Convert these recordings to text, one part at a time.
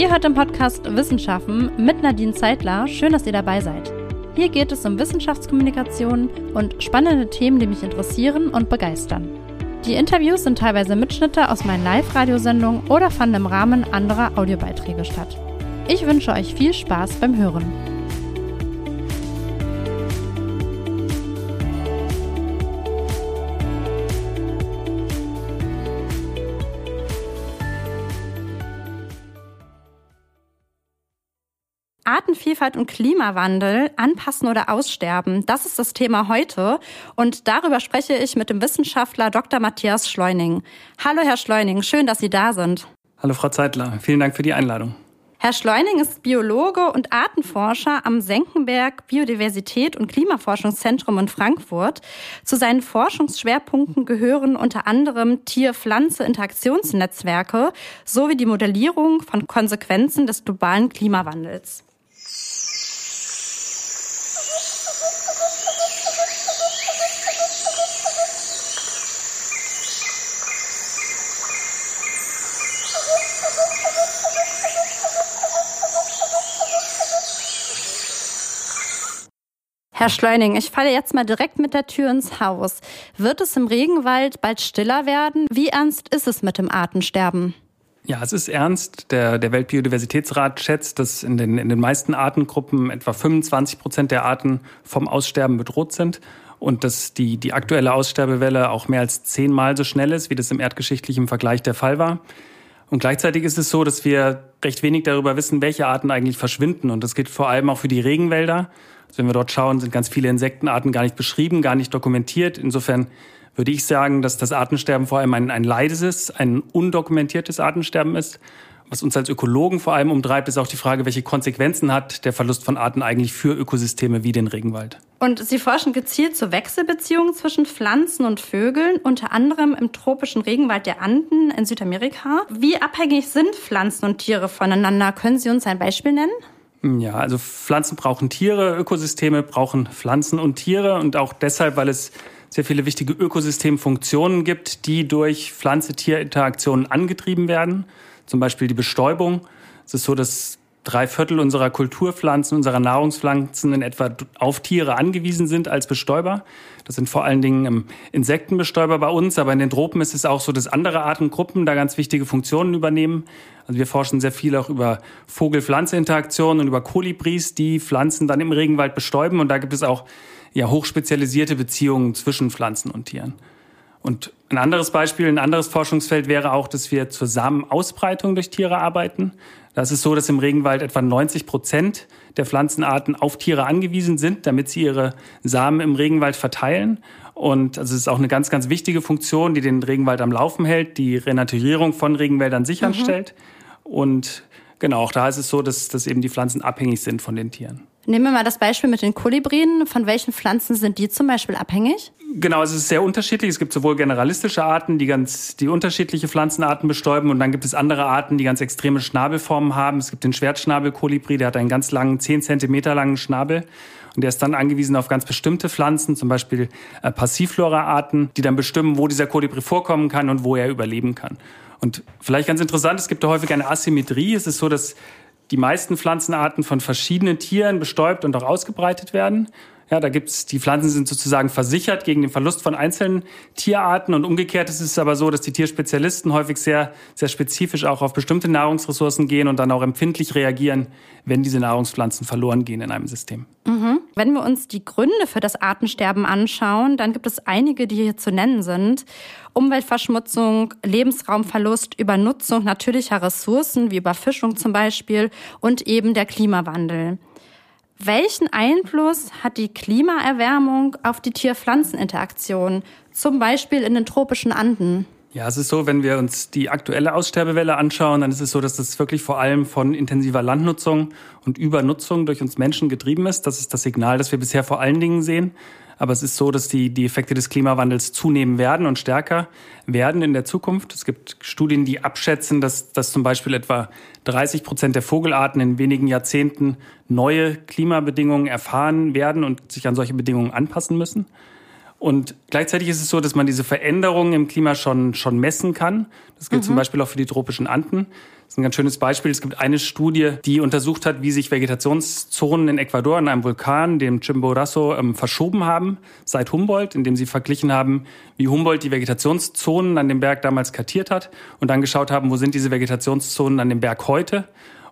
Ihr hört im Podcast Wissenschaften mit Nadine Zeitler. Schön, dass ihr dabei seid. Hier geht es um Wissenschaftskommunikation und spannende Themen, die mich interessieren und begeistern. Die Interviews sind teilweise Mitschnitte aus meinen Live-Radiosendungen oder fanden im Rahmen anderer Audiobeiträge statt. Ich wünsche euch viel Spaß beim Hören. Artenvielfalt und Klimawandel anpassen oder aussterben. Das ist das Thema heute. Und darüber spreche ich mit dem Wissenschaftler Dr. Matthias Schleuning. Hallo, Herr Schleuning. Schön, dass Sie da sind. Hallo, Frau Zeitler. Vielen Dank für die Einladung. Herr Schleuning ist Biologe und Artenforscher am Senckenberg Biodiversität und Klimaforschungszentrum in Frankfurt. Zu seinen Forschungsschwerpunkten gehören unter anderem Tier-Pflanze-Interaktionsnetzwerke sowie die Modellierung von Konsequenzen des globalen Klimawandels. Herr Schleuning, ich falle jetzt mal direkt mit der Tür ins Haus. Wird es im Regenwald bald stiller werden? Wie ernst ist es mit dem Artensterben? Ja, es ist ernst. Der, der Weltbiodiversitätsrat schätzt, dass in den, in den meisten Artengruppen etwa 25 Prozent der Arten vom Aussterben bedroht sind und dass die, die aktuelle Aussterbewelle auch mehr als zehnmal so schnell ist, wie das im erdgeschichtlichen Vergleich der Fall war. Und gleichzeitig ist es so, dass wir recht wenig darüber wissen, welche Arten eigentlich verschwinden. Und das gilt vor allem auch für die Regenwälder. Wenn wir dort schauen, sind ganz viele Insektenarten gar nicht beschrieben, gar nicht dokumentiert. Insofern würde ich sagen, dass das Artensterben vor allem ein, ein leises, ein undokumentiertes Artensterben ist. Was uns als Ökologen vor allem umtreibt, ist auch die Frage, welche Konsequenzen hat der Verlust von Arten eigentlich für Ökosysteme wie den Regenwald. Und Sie forschen gezielt zur Wechselbeziehung zwischen Pflanzen und Vögeln, unter anderem im tropischen Regenwald der Anden in Südamerika. Wie abhängig sind Pflanzen und Tiere voneinander? Können Sie uns ein Beispiel nennen? Ja, also Pflanzen brauchen Tiere, Ökosysteme brauchen Pflanzen und Tiere und auch deshalb, weil es sehr viele wichtige Ökosystemfunktionen gibt, die durch Pflanze-Tier-Interaktionen angetrieben werden. Zum Beispiel die Bestäubung. Es ist so, dass drei Viertel unserer Kulturpflanzen, unserer Nahrungspflanzen in etwa auf Tiere angewiesen sind als Bestäuber. Das sind vor allen Dingen Insektenbestäuber bei uns, aber in den Tropen ist es auch so, dass andere Artengruppen da ganz wichtige Funktionen übernehmen. Also wir forschen sehr viel auch über Vogel-Pflanze-Interaktionen und über Kolibris, die Pflanzen dann im Regenwald bestäuben. Und da gibt es auch ja, hochspezialisierte Beziehungen zwischen Pflanzen und Tieren. Und ein anderes Beispiel, ein anderes Forschungsfeld wäre auch, dass wir zur Samenausbreitung durch Tiere arbeiten. Das ist so, dass im Regenwald etwa 90 Prozent der Pflanzenarten auf Tiere angewiesen sind, damit sie ihre Samen im Regenwald verteilen. Und also es ist auch eine ganz, ganz wichtige Funktion, die den Regenwald am Laufen hält, die Renaturierung von Regenwäldern sicherstellt. Mhm. Und genau, auch da ist es so, dass, dass eben die Pflanzen abhängig sind von den Tieren. Nehmen wir mal das Beispiel mit den Kolibrien. Von welchen Pflanzen sind die zum Beispiel abhängig? Genau, es ist sehr unterschiedlich. Es gibt sowohl generalistische Arten, die ganz die unterschiedliche Pflanzenarten bestäuben, und dann gibt es andere Arten, die ganz extreme Schnabelformen haben. Es gibt den Schwertschnabelkolibri, der hat einen ganz langen, zehn Zentimeter langen Schnabel. Und der ist dann angewiesen auf ganz bestimmte Pflanzen, zum Beispiel äh, Passivflora-Arten, die dann bestimmen, wo dieser Kolibri vorkommen kann und wo er überleben kann. Und vielleicht ganz interessant, es gibt da häufig eine Asymmetrie. Es ist so, dass die meisten Pflanzenarten von verschiedenen Tieren bestäubt und auch ausgebreitet werden. Ja, da gibt's die Pflanzen sind sozusagen versichert gegen den Verlust von einzelnen Tierarten und umgekehrt ist es aber so, dass die Tierspezialisten häufig sehr sehr spezifisch auch auf bestimmte Nahrungsressourcen gehen und dann auch empfindlich reagieren, wenn diese Nahrungspflanzen verloren gehen in einem System. Mhm. Wenn wir uns die Gründe für das Artensterben anschauen, dann gibt es einige, die hier zu nennen sind. Umweltverschmutzung, Lebensraumverlust, Übernutzung natürlicher Ressourcen wie Überfischung zum Beispiel und eben der Klimawandel. Welchen Einfluss hat die Klimaerwärmung auf die Tier-Pflanzen-Interaktion, zum Beispiel in den tropischen Anden? Ja, es ist so, wenn wir uns die aktuelle Aussterbewelle anschauen, dann ist es so, dass das wirklich vor allem von intensiver Landnutzung und Übernutzung durch uns Menschen getrieben ist. Das ist das Signal, das wir bisher vor allen Dingen sehen. Aber es ist so, dass die, die Effekte des Klimawandels zunehmen werden und stärker werden in der Zukunft. Es gibt Studien, die abschätzen, dass, dass zum Beispiel etwa 30 Prozent der Vogelarten in wenigen Jahrzehnten neue Klimabedingungen erfahren werden und sich an solche Bedingungen anpassen müssen. Und gleichzeitig ist es so, dass man diese Veränderungen im Klima schon, schon messen kann. Das gilt mhm. zum Beispiel auch für die tropischen Anden. Das ist ein ganz schönes Beispiel. Es gibt eine Studie, die untersucht hat, wie sich Vegetationszonen in Ecuador in einem Vulkan, dem Chimborazo, ähm, verschoben haben seit Humboldt, indem sie verglichen haben, wie Humboldt die Vegetationszonen an dem Berg damals kartiert hat und dann geschaut haben, wo sind diese Vegetationszonen an dem Berg heute.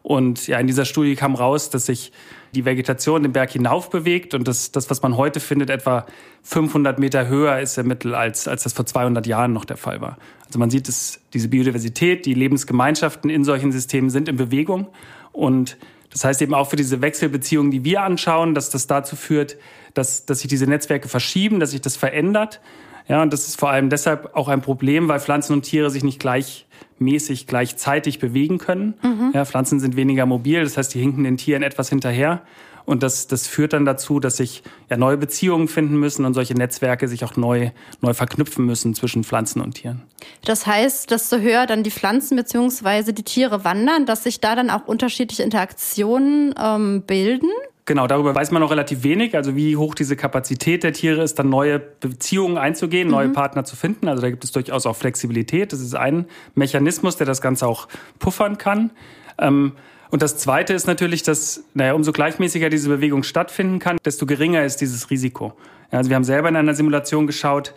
Und ja, in dieser Studie kam raus, dass sich die Vegetation den Berg hinauf bewegt und das, das, was man heute findet, etwa 500 Meter höher ist im Mittel, als, als das vor 200 Jahren noch der Fall war. Also man sieht, dass diese Biodiversität, die Lebensgemeinschaften in solchen Systemen sind in Bewegung und das heißt eben auch für diese Wechselbeziehungen, die wir anschauen, dass das dazu führt, dass, dass sich diese Netzwerke verschieben, dass sich das verändert. Ja, und das ist vor allem deshalb auch ein Problem, weil Pflanzen und Tiere sich nicht gleichmäßig gleichzeitig bewegen können. Mhm. Ja, Pflanzen sind weniger mobil, das heißt, die hinken den Tieren etwas hinterher. Und das, das führt dann dazu, dass sich ja neue Beziehungen finden müssen und solche Netzwerke sich auch neu, neu verknüpfen müssen zwischen Pflanzen und Tieren. Das heißt, desto höher dann die Pflanzen bzw. die Tiere wandern, dass sich da dann auch unterschiedliche Interaktionen ähm, bilden? Genau, darüber weiß man noch relativ wenig. Also wie hoch diese Kapazität der Tiere ist, dann neue Beziehungen einzugehen, neue mhm. Partner zu finden. Also da gibt es durchaus auch Flexibilität. Das ist ein Mechanismus, der das Ganze auch puffern kann. Ähm, und das Zweite ist natürlich, dass, naja, umso gleichmäßiger diese Bewegung stattfinden kann, desto geringer ist dieses Risiko. Ja, also wir haben selber in einer Simulation geschaut,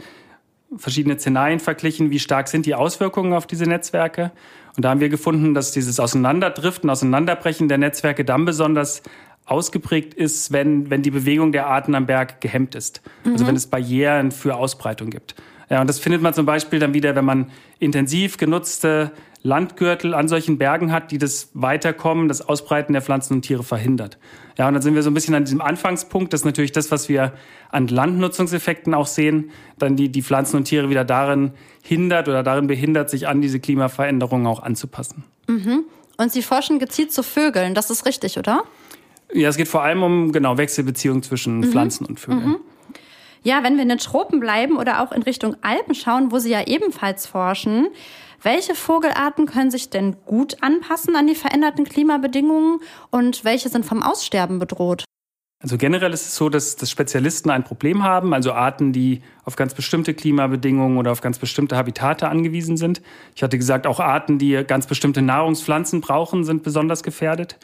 verschiedene Szenarien verglichen, wie stark sind die Auswirkungen auf diese Netzwerke. Und da haben wir gefunden, dass dieses Auseinanderdriften, Auseinanderbrechen der Netzwerke dann besonders ausgeprägt ist, wenn, wenn die Bewegung der Arten am Berg gehemmt ist. Mhm. Also wenn es Barrieren für Ausbreitung gibt. Ja, und das findet man zum Beispiel dann wieder, wenn man intensiv genutzte Landgürtel an solchen Bergen hat, die das Weiterkommen, das Ausbreiten der Pflanzen und Tiere verhindert. Ja, und dann sind wir so ein bisschen an diesem Anfangspunkt. Das ist natürlich das, was wir an Landnutzungseffekten auch sehen, dann die, die Pflanzen und Tiere wieder darin hindert oder darin behindert, sich an diese Klimaveränderungen auch anzupassen. Mhm. Und Sie forschen gezielt zu Vögeln, das ist richtig, oder? Ja, es geht vor allem um genau Wechselbeziehungen zwischen mhm. Pflanzen und Vögeln. Mhm. Ja, wenn wir in den Tropen bleiben oder auch in Richtung Alpen schauen, wo Sie ja ebenfalls forschen, welche Vogelarten können sich denn gut anpassen an die veränderten Klimabedingungen und welche sind vom Aussterben bedroht? Also generell ist es so, dass, dass Spezialisten ein Problem haben, also Arten, die auf ganz bestimmte Klimabedingungen oder auf ganz bestimmte Habitate angewiesen sind. Ich hatte gesagt, auch Arten, die ganz bestimmte Nahrungspflanzen brauchen, sind besonders gefährdet.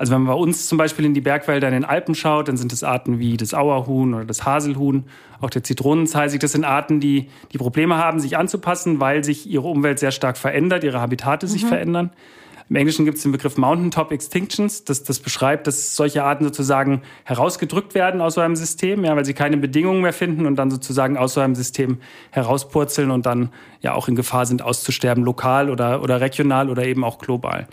Also wenn man bei uns zum Beispiel in die Bergwälder in den Alpen schaut, dann sind es Arten wie das Auerhuhn oder das Haselhuhn, auch der Zitronenzeisig. Das sind Arten, die, die Probleme haben, sich anzupassen, weil sich ihre Umwelt sehr stark verändert, ihre Habitate sich mhm. verändern. Im Englischen gibt es den Begriff Mountaintop Extinctions. Das, das beschreibt, dass solche Arten sozusagen herausgedrückt werden aus so einem System, ja, weil sie keine Bedingungen mehr finden und dann sozusagen aus so einem System herauspurzeln und dann ja auch in Gefahr sind, auszusterben, lokal oder, oder regional oder eben auch global.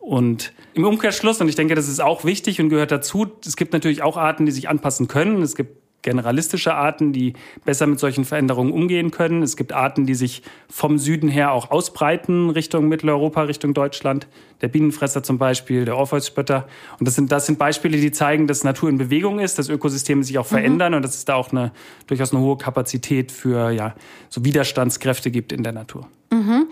Und im Umkehrschluss, und ich denke, das ist auch wichtig und gehört dazu, es gibt natürlich auch Arten, die sich anpassen können. Es gibt generalistische Arten, die besser mit solchen Veränderungen umgehen können. Es gibt Arten, die sich vom Süden her auch ausbreiten Richtung Mitteleuropa, Richtung Deutschland. Der Bienenfresser zum Beispiel, der Orpheusspötter. Und das sind, das sind Beispiele, die zeigen, dass Natur in Bewegung ist, dass Ökosysteme sich auch mhm. verändern und dass es da auch eine, durchaus eine hohe Kapazität für ja, so Widerstandskräfte gibt in der Natur. Mhm.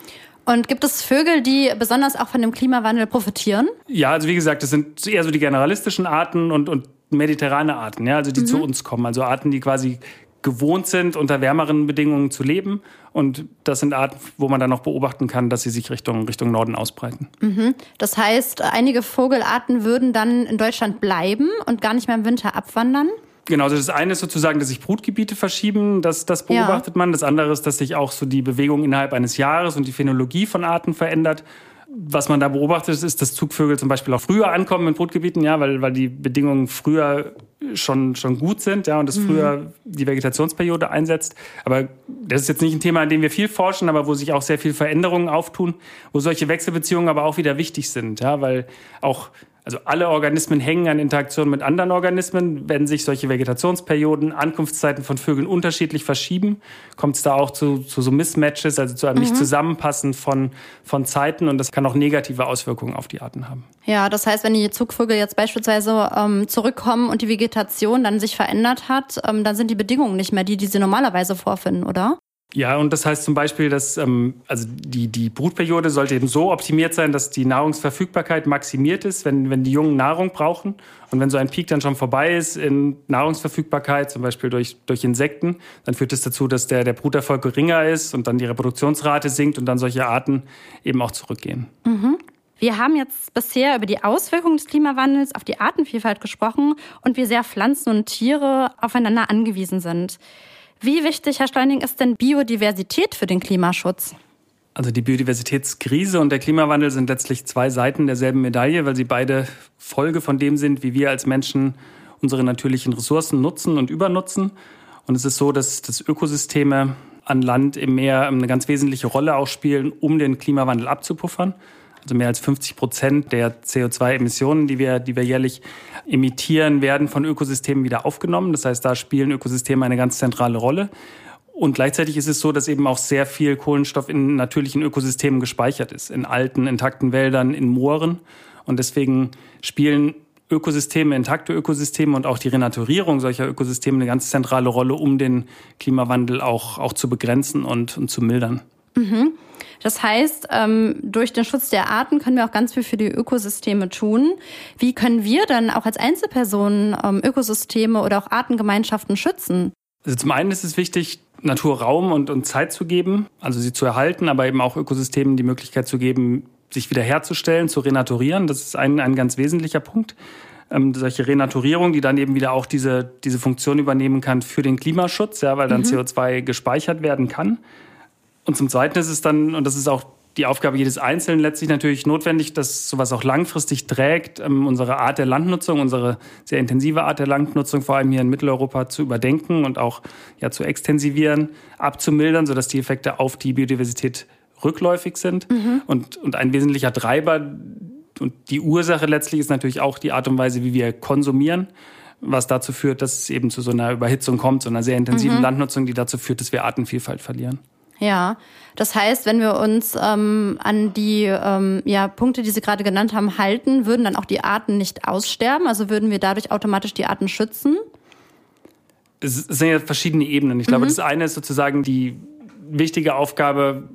Und gibt es Vögel, die besonders auch von dem Klimawandel profitieren? Ja, also wie gesagt, das sind eher so die generalistischen Arten und, und mediterrane Arten, ja, also die mhm. zu uns kommen. Also Arten, die quasi gewohnt sind, unter wärmeren Bedingungen zu leben. Und das sind Arten, wo man dann noch beobachten kann, dass sie sich Richtung, Richtung Norden ausbreiten. Mhm. Das heißt, einige Vogelarten würden dann in Deutschland bleiben und gar nicht mehr im Winter abwandern? Genau, also das eine ist sozusagen, dass sich Brutgebiete verschieben, das, das beobachtet ja. man. Das andere ist, dass sich auch so die Bewegung innerhalb eines Jahres und die Phänologie von Arten verändert. Was man da beobachtet, ist, dass Zugvögel zum Beispiel auch früher ankommen in Brutgebieten, ja, weil, weil die Bedingungen früher schon, schon gut sind, ja, und das mhm. früher die Vegetationsperiode einsetzt. Aber das ist jetzt nicht ein Thema, an dem wir viel forschen, aber wo sich auch sehr viel Veränderungen auftun, wo solche Wechselbeziehungen aber auch wieder wichtig sind, ja, weil auch also alle Organismen hängen an Interaktionen mit anderen Organismen. Wenn sich solche Vegetationsperioden, Ankunftszeiten von Vögeln unterschiedlich verschieben, kommt es da auch zu, zu so Mismatches, also zu einem mhm. Nicht-Zusammenpassen von, von Zeiten. Und das kann auch negative Auswirkungen auf die Arten haben. Ja, das heißt, wenn die Zugvögel jetzt beispielsweise ähm, zurückkommen und die Vegetation dann sich verändert hat, ähm, dann sind die Bedingungen nicht mehr die, die sie normalerweise vorfinden, oder? Ja, und das heißt zum Beispiel, dass ähm, also die, die Brutperiode sollte eben so optimiert sein, dass die Nahrungsverfügbarkeit maximiert ist, wenn, wenn die Jungen Nahrung brauchen. Und wenn so ein Peak dann schon vorbei ist in Nahrungsverfügbarkeit, zum Beispiel durch, durch Insekten, dann führt das dazu, dass der, der Bruterfolg geringer ist und dann die Reproduktionsrate sinkt und dann solche Arten eben auch zurückgehen. Mhm. Wir haben jetzt bisher über die Auswirkungen des Klimawandels auf die Artenvielfalt gesprochen und wie sehr Pflanzen und Tiere aufeinander angewiesen sind. Wie wichtig, Herr Steuning, ist denn Biodiversität für den Klimaschutz? Also die Biodiversitätskrise und der Klimawandel sind letztlich zwei Seiten derselben Medaille, weil sie beide Folge von dem sind, wie wir als Menschen unsere natürlichen Ressourcen nutzen und übernutzen. Und es ist so, dass, dass Ökosysteme an Land im Meer eine ganz wesentliche Rolle auch spielen, um den Klimawandel abzupuffern. Also mehr als 50 Prozent der CO2-Emissionen, die wir, die wir jährlich emittieren, werden von Ökosystemen wieder aufgenommen. Das heißt, da spielen Ökosysteme eine ganz zentrale Rolle. Und gleichzeitig ist es so, dass eben auch sehr viel Kohlenstoff in natürlichen Ökosystemen gespeichert ist, in alten, intakten Wäldern, in Mooren. Und deswegen spielen Ökosysteme, intakte Ökosysteme und auch die Renaturierung solcher Ökosysteme eine ganz zentrale Rolle, um den Klimawandel auch, auch zu begrenzen und, und zu mildern. Mhm. Das heißt, ähm, durch den Schutz der Arten können wir auch ganz viel für die Ökosysteme tun. Wie können wir dann auch als Einzelpersonen ähm, Ökosysteme oder auch Artengemeinschaften schützen? Also zum einen ist es wichtig, Natur Raum und, und Zeit zu geben, also sie zu erhalten, aber eben auch Ökosystemen die Möglichkeit zu geben, sich wiederherzustellen, zu renaturieren. Das ist ein, ein ganz wesentlicher Punkt. Ähm, solche Renaturierung, die dann eben wieder auch diese, diese Funktion übernehmen kann für den Klimaschutz, ja, weil dann mhm. CO2 gespeichert werden kann. Und zum Zweiten ist es dann, und das ist auch die Aufgabe jedes Einzelnen letztlich natürlich notwendig, dass sowas auch langfristig trägt, ähm, unsere Art der Landnutzung, unsere sehr intensive Art der Landnutzung, vor allem hier in Mitteleuropa, zu überdenken und auch ja, zu extensivieren, abzumildern, sodass die Effekte auf die Biodiversität rückläufig sind. Mhm. Und, und ein wesentlicher Treiber und die Ursache letztlich ist natürlich auch die Art und Weise, wie wir konsumieren was dazu führt, dass es eben zu so einer Überhitzung kommt, so einer sehr intensiven mhm. Landnutzung, die dazu führt, dass wir Artenvielfalt verlieren. Ja, das heißt, wenn wir uns ähm, an die ähm, ja, Punkte, die Sie gerade genannt haben, halten, würden dann auch die Arten nicht aussterben? Also würden wir dadurch automatisch die Arten schützen? Es sind ja verschiedene Ebenen. Ich glaube, mhm. das eine ist sozusagen die wichtige Aufgabe,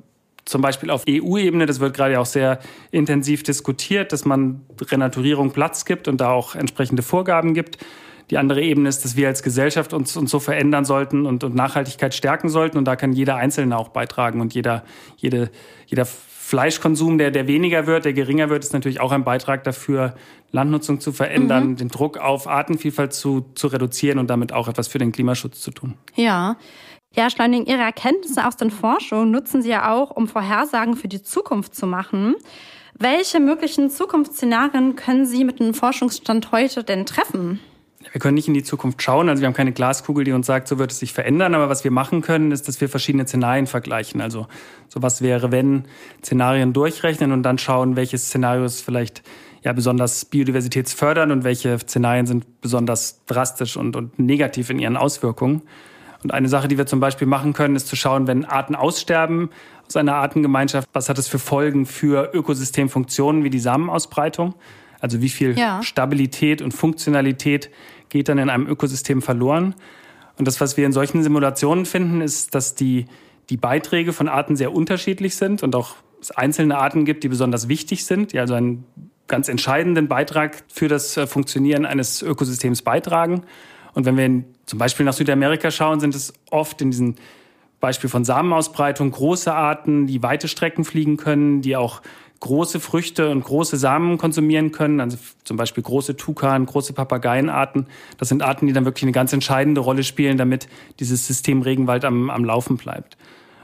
zum Beispiel auf EU-Ebene, das wird gerade auch sehr intensiv diskutiert, dass man Renaturierung Platz gibt und da auch entsprechende Vorgaben gibt. Die andere Ebene ist, dass wir als Gesellschaft uns, uns so verändern sollten und, und Nachhaltigkeit stärken sollten. Und da kann jeder Einzelne auch beitragen. Und jeder, jede, jeder Fleischkonsum, der, der weniger wird, der geringer wird, ist natürlich auch ein Beitrag dafür, Landnutzung zu verändern, mhm. den Druck auf Artenvielfalt zu, zu reduzieren und damit auch etwas für den Klimaschutz zu tun. Ja. Ja, Schleunigen, Ihre Erkenntnisse aus den Forschungen nutzen Sie ja auch, um Vorhersagen für die Zukunft zu machen. Welche möglichen Zukunftsszenarien können Sie mit dem Forschungsstand heute denn treffen? Wir können nicht in die Zukunft schauen. Also wir haben keine Glaskugel, die uns sagt, so wird es sich verändern. Aber was wir machen können, ist, dass wir verschiedene Szenarien vergleichen. Also sowas wäre, wenn Szenarien durchrechnen und dann schauen, welche Szenarios vielleicht ja besonders biodiversitätsfördernd und welche Szenarien sind besonders drastisch und, und negativ in ihren Auswirkungen. Und eine Sache, die wir zum Beispiel machen können, ist zu schauen, wenn Arten aussterben aus einer Artengemeinschaft, was hat es für Folgen für Ökosystemfunktionen wie die Samenausbreitung? Also wie viel ja. Stabilität und Funktionalität geht dann in einem Ökosystem verloren. Und das, was wir in solchen Simulationen finden, ist, dass die, die Beiträge von Arten sehr unterschiedlich sind und auch es einzelne Arten gibt, die besonders wichtig sind, die also einen ganz entscheidenden Beitrag für das äh, Funktionieren eines Ökosystems beitragen. Und wenn wir zum Beispiel nach Südamerika schauen, sind es oft in diesem Beispiel von Samenausbreitung große Arten, die weite Strecken fliegen können, die auch große Früchte und große Samen konsumieren können, also zum Beispiel große Tukan, große Papageienarten. Das sind Arten, die dann wirklich eine ganz entscheidende Rolle spielen, damit dieses System Regenwald am, am Laufen bleibt.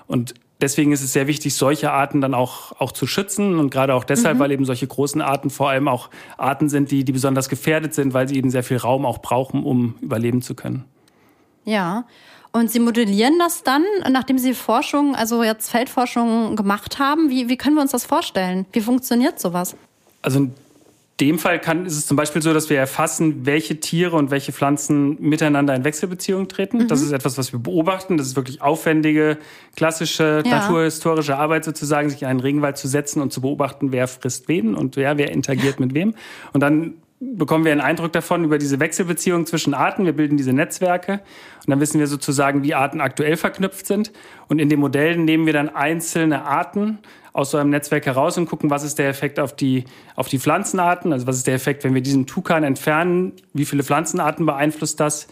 Und deswegen ist es sehr wichtig, solche Arten dann auch, auch zu schützen. Und gerade auch deshalb, mhm. weil eben solche großen Arten vor allem auch Arten sind, die, die besonders gefährdet sind, weil sie eben sehr viel Raum auch brauchen, um überleben zu können. Ja. Und Sie modellieren das dann, nachdem Sie Forschung, also jetzt Feldforschung gemacht haben. Wie, wie können wir uns das vorstellen? Wie funktioniert sowas? Also in dem Fall kann, ist es zum Beispiel so, dass wir erfassen, welche Tiere und welche Pflanzen miteinander in Wechselbeziehung treten. Mhm. Das ist etwas, was wir beobachten. Das ist wirklich aufwendige, klassische, ja. naturhistorische Arbeit sozusagen, sich in einen Regenwald zu setzen und zu beobachten, wer frisst wen und wer, wer interagiert mit wem. Und dann bekommen wir einen Eindruck davon über diese Wechselbeziehung zwischen Arten. Wir bilden diese Netzwerke und dann wissen wir sozusagen, wie Arten aktuell verknüpft sind. Und in den Modellen nehmen wir dann einzelne Arten aus so einem Netzwerk heraus und gucken, was ist der Effekt auf die, auf die Pflanzenarten. Also was ist der Effekt, wenn wir diesen Tukan entfernen? Wie viele Pflanzenarten beeinflusst das?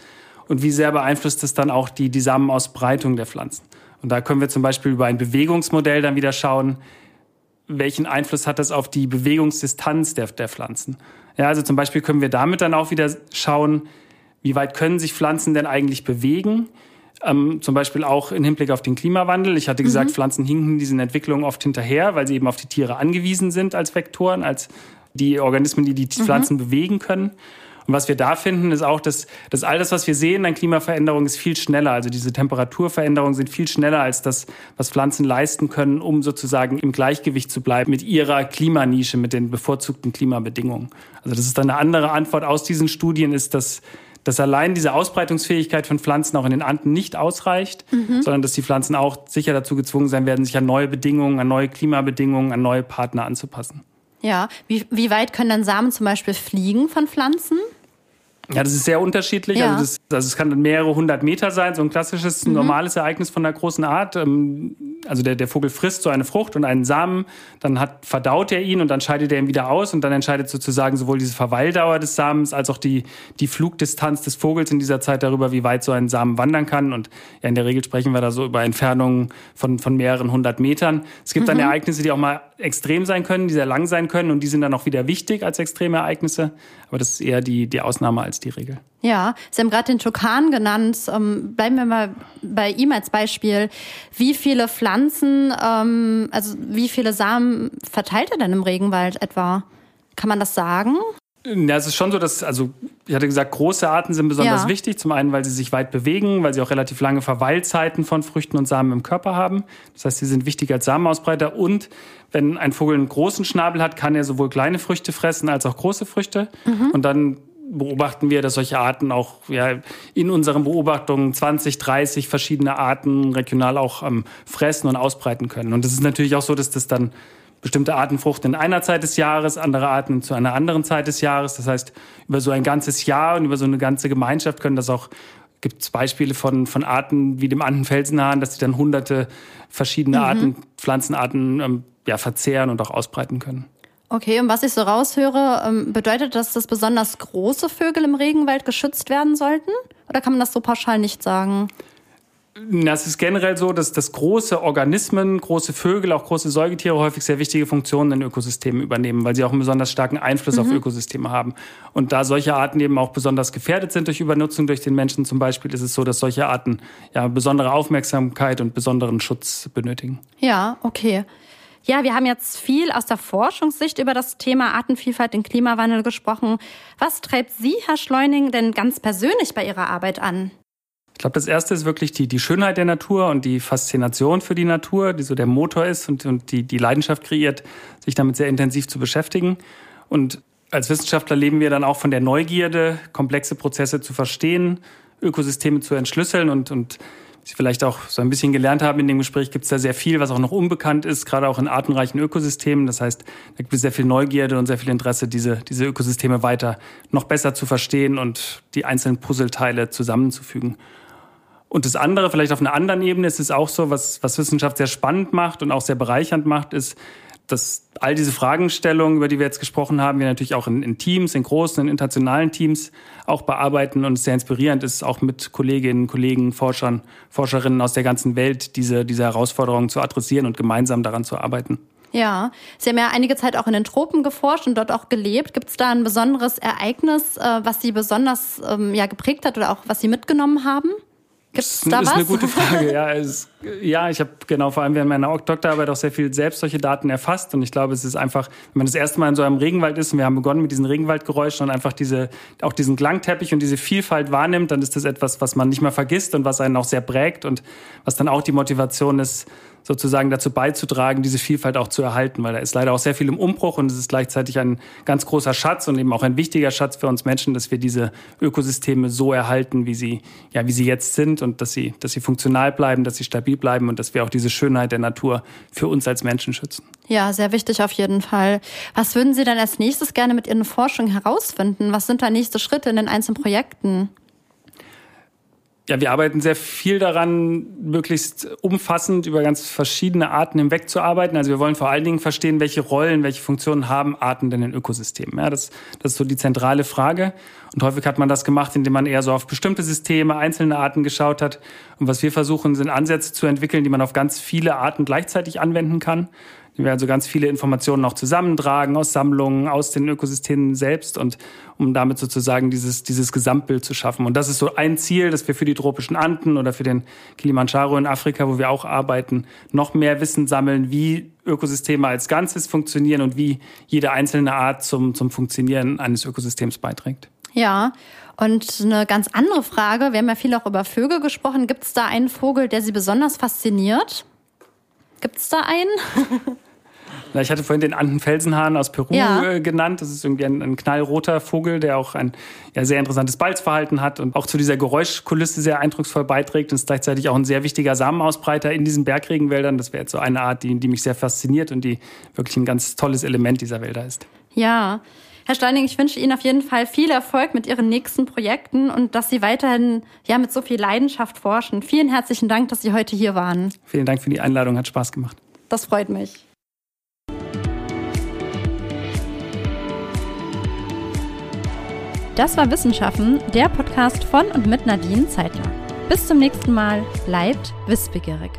Und wie sehr beeinflusst das dann auch die, die Samenausbreitung der Pflanzen? Und da können wir zum Beispiel über ein Bewegungsmodell dann wieder schauen, welchen Einfluss hat das auf die Bewegungsdistanz der, der Pflanzen. Ja, also zum Beispiel können wir damit dann auch wieder schauen, wie weit können sich Pflanzen denn eigentlich bewegen. Ähm, zum Beispiel auch im Hinblick auf den Klimawandel. Ich hatte gesagt, mhm. Pflanzen hinken diesen Entwicklungen oft hinterher, weil sie eben auf die Tiere angewiesen sind als Vektoren, als die Organismen, die die mhm. Pflanzen bewegen können. Und was wir da finden, ist auch, dass, dass all das, was wir sehen an Klimaveränderung, ist viel schneller. Also diese Temperaturveränderungen sind viel schneller als das, was Pflanzen leisten können, um sozusagen im Gleichgewicht zu bleiben mit ihrer Klimanische, mit den bevorzugten Klimabedingungen. Also das ist dann eine andere Antwort aus diesen Studien, ist, dass dass allein diese Ausbreitungsfähigkeit von Pflanzen auch in den Anden nicht ausreicht, mhm. sondern dass die Pflanzen auch sicher dazu gezwungen sein werden, sich an neue Bedingungen, an neue Klimabedingungen, an neue Partner anzupassen. Ja, wie, wie weit können dann Samen zum Beispiel fliegen von Pflanzen? Ja, das ist sehr unterschiedlich. Ja. Also, das, also es kann mehrere hundert Meter sein, so ein klassisches, mhm. normales Ereignis von einer großen Art. Ähm, also der, der Vogel frisst so eine Frucht und einen Samen, dann hat, verdaut er ihn und dann scheidet er ihn wieder aus und dann entscheidet sozusagen sowohl diese Verweildauer des Samens als auch die, die Flugdistanz des Vogels in dieser Zeit darüber, wie weit so ein Samen wandern kann. Und ja, in der Regel sprechen wir da so über Entfernungen von, von mehreren hundert Metern. Es gibt mhm. dann Ereignisse, die auch mal extrem sein können, die sehr lang sein können und die sind dann auch wieder wichtig als extreme Ereignisse. Aber das ist eher die, die Ausnahme als die Regel. Ja, Sie haben gerade den Tukan genannt. Ähm, bleiben wir mal bei ihm als Beispiel. Wie viele Pflanzen, ähm, also wie viele Samen verteilt er denn im Regenwald etwa? Kann man das sagen? Ja, es ist schon so, dass, also ich hatte gesagt, große Arten sind besonders ja. wichtig. Zum einen, weil sie sich weit bewegen, weil sie auch relativ lange Verweilzeiten von Früchten und Samen im Körper haben. Das heißt, sie sind wichtig als Samenausbreiter. Und wenn ein Vogel einen großen Schnabel hat, kann er sowohl kleine Früchte fressen als auch große Früchte. Mhm. Und dann beobachten wir, dass solche Arten auch ja, in unseren Beobachtungen 20, 30 verschiedene Arten regional auch ähm, fressen und ausbreiten können. Und es ist natürlich auch so, dass das dann bestimmte Arten fruchten in einer Zeit des Jahres, andere Arten zu einer anderen Zeit des Jahres. Das heißt, über so ein ganzes Jahr und über so eine ganze Gemeinschaft können das auch gibt es Beispiele von, von Arten wie dem Andenfelsenhahn, dass sie dann hunderte verschiedene mhm. Arten, Pflanzenarten ähm, ja, verzehren und auch ausbreiten können. Okay, und was ich so raushöre, ähm, bedeutet das, dass besonders große Vögel im Regenwald geschützt werden sollten? Oder kann man das so pauschal nicht sagen? Es ist generell so, dass, dass große Organismen, große Vögel, auch große Säugetiere häufig sehr wichtige Funktionen in Ökosystemen übernehmen, weil sie auch einen besonders starken Einfluss mhm. auf Ökosysteme haben. Und da solche Arten eben auch besonders gefährdet sind durch Übernutzung durch den Menschen zum Beispiel, ist es so, dass solche Arten ja besondere Aufmerksamkeit und besonderen Schutz benötigen. Ja, okay. Ja, wir haben jetzt viel aus der Forschungssicht über das Thema Artenvielfalt im Klimawandel gesprochen. Was treibt Sie, Herr Schleuning, denn ganz persönlich bei Ihrer Arbeit an? Ich glaube, das erste ist wirklich die, die Schönheit der Natur und die Faszination für die Natur, die so der Motor ist und, und die, die Leidenschaft kreiert, sich damit sehr intensiv zu beschäftigen. Und als Wissenschaftler leben wir dann auch von der Neugierde, komplexe Prozesse zu verstehen, Ökosysteme zu entschlüsseln und, und Sie vielleicht auch so ein bisschen gelernt haben in dem Gespräch, gibt es da sehr viel, was auch noch unbekannt ist, gerade auch in artenreichen Ökosystemen. Das heißt, da gibt es sehr viel Neugierde und sehr viel Interesse, diese, diese Ökosysteme weiter noch besser zu verstehen und die einzelnen Puzzleteile zusammenzufügen. Und das andere, vielleicht auf einer anderen Ebene, ist es auch so, was, was Wissenschaft sehr spannend macht und auch sehr bereichernd macht, ist, dass all diese Fragestellungen, über die wir jetzt gesprochen haben, wir natürlich auch in, in, Teams, in großen, in internationalen Teams auch bearbeiten und es sehr inspirierend ist, auch mit Kolleginnen, Kollegen, Forschern, Forscherinnen aus der ganzen Welt diese, diese Herausforderungen zu adressieren und gemeinsam daran zu arbeiten. Ja, Sie haben ja einige Zeit auch in den Tropen geforscht und dort auch gelebt. Gibt es da ein besonderes Ereignis, äh, was Sie besonders ähm, ja, geprägt hat oder auch was Sie mitgenommen haben? Gibt's da das ist was? eine gute Frage. Ja, es, ja ich habe genau vor allem während meiner Doktorarbeit auch sehr viel selbst solche Daten erfasst und ich glaube, es ist einfach, wenn man das erste Mal in so einem Regenwald ist und wir haben begonnen mit diesen Regenwaldgeräuschen und einfach diese auch diesen Klangteppich und diese Vielfalt wahrnimmt, dann ist das etwas, was man nicht mehr vergisst und was einen auch sehr prägt und was dann auch die Motivation ist, sozusagen dazu beizutragen, diese Vielfalt auch zu erhalten, weil da ist leider auch sehr viel im Umbruch und es ist gleichzeitig ein ganz großer Schatz und eben auch ein wichtiger Schatz für uns Menschen, dass wir diese Ökosysteme so erhalten, wie sie, ja, wie sie jetzt sind und dass sie, dass sie funktional bleiben, dass sie stabil bleiben und dass wir auch diese Schönheit der Natur für uns als Menschen schützen. Ja, sehr wichtig auf jeden Fall. Was würden Sie dann als nächstes gerne mit Ihren Forschungen herausfinden? Was sind da nächste Schritte in den einzelnen Projekten? Ja, wir arbeiten sehr viel daran, möglichst umfassend über ganz verschiedene Arten hinweg zu arbeiten. Also wir wollen vor allen Dingen verstehen, welche Rollen, welche Funktionen haben Arten denn in Ökosystemen. Ja, das, das ist so die zentrale Frage. Und häufig hat man das gemacht, indem man eher so auf bestimmte Systeme, einzelne Arten geschaut hat. Und was wir versuchen, sind Ansätze zu entwickeln, die man auf ganz viele Arten gleichzeitig anwenden kann die wir also ganz viele Informationen auch zusammentragen aus Sammlungen, aus den Ökosystemen selbst und um damit sozusagen dieses, dieses Gesamtbild zu schaffen. Und das ist so ein Ziel, dass wir für die tropischen Anden oder für den Kilimanjaro in Afrika, wo wir auch arbeiten, noch mehr Wissen sammeln, wie Ökosysteme als Ganzes funktionieren und wie jede einzelne Art zum, zum Funktionieren eines Ökosystems beiträgt. Ja, und eine ganz andere Frage, wir haben ja viel auch über Vögel gesprochen. Gibt es da einen Vogel, der Sie besonders fasziniert? Gibt es da einen? Na, ich hatte vorhin den Andenfelsenhahn aus Peru ja. Äh, genannt. Das ist irgendwie ein, ein, knallroter Vogel, der auch ein ja, sehr interessantes Balzverhalten hat und auch zu dieser Geräuschkulisse sehr eindrucksvoll beiträgt und ist gleichzeitig auch ein sehr wichtiger Samenausbreiter in diesen Bergregenwäldern. Das wäre jetzt so eine Art, die, die mich sehr fasziniert und die wirklich ein ganz tolles Element dieser Wälder ist. Ja. Herr Steining, ich wünsche Ihnen auf jeden Fall viel Erfolg mit Ihren nächsten Projekten und dass Sie weiterhin ja mit so viel Leidenschaft forschen. Vielen herzlichen Dank, dass Sie heute hier waren. Vielen Dank für die Einladung, hat Spaß gemacht. Das freut mich. Das war Wissenschaften, der Podcast von und mit Nadine Zeitler. Bis zum nächsten Mal, bleibt wissbegierig.